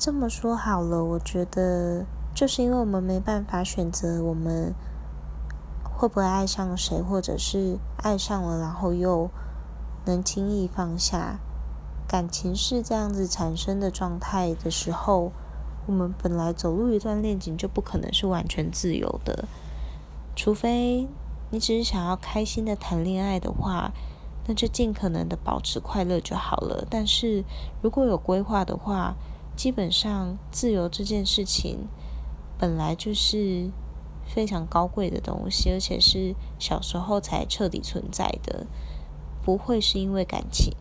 这么说好了，我觉得就是因为我们没办法选择我们会不会爱上谁，或者是爱上了，然后又能轻易放下。感情是这样子产生的状态的时候，我们本来走入一段恋情就不可能是完全自由的，除非你只是想要开心的谈恋爱的话。那就尽可能的保持快乐就好了。但是如果有规划的话，基本上自由这件事情本来就是非常高贵的东西，而且是小时候才彻底存在的，不会是因为感情。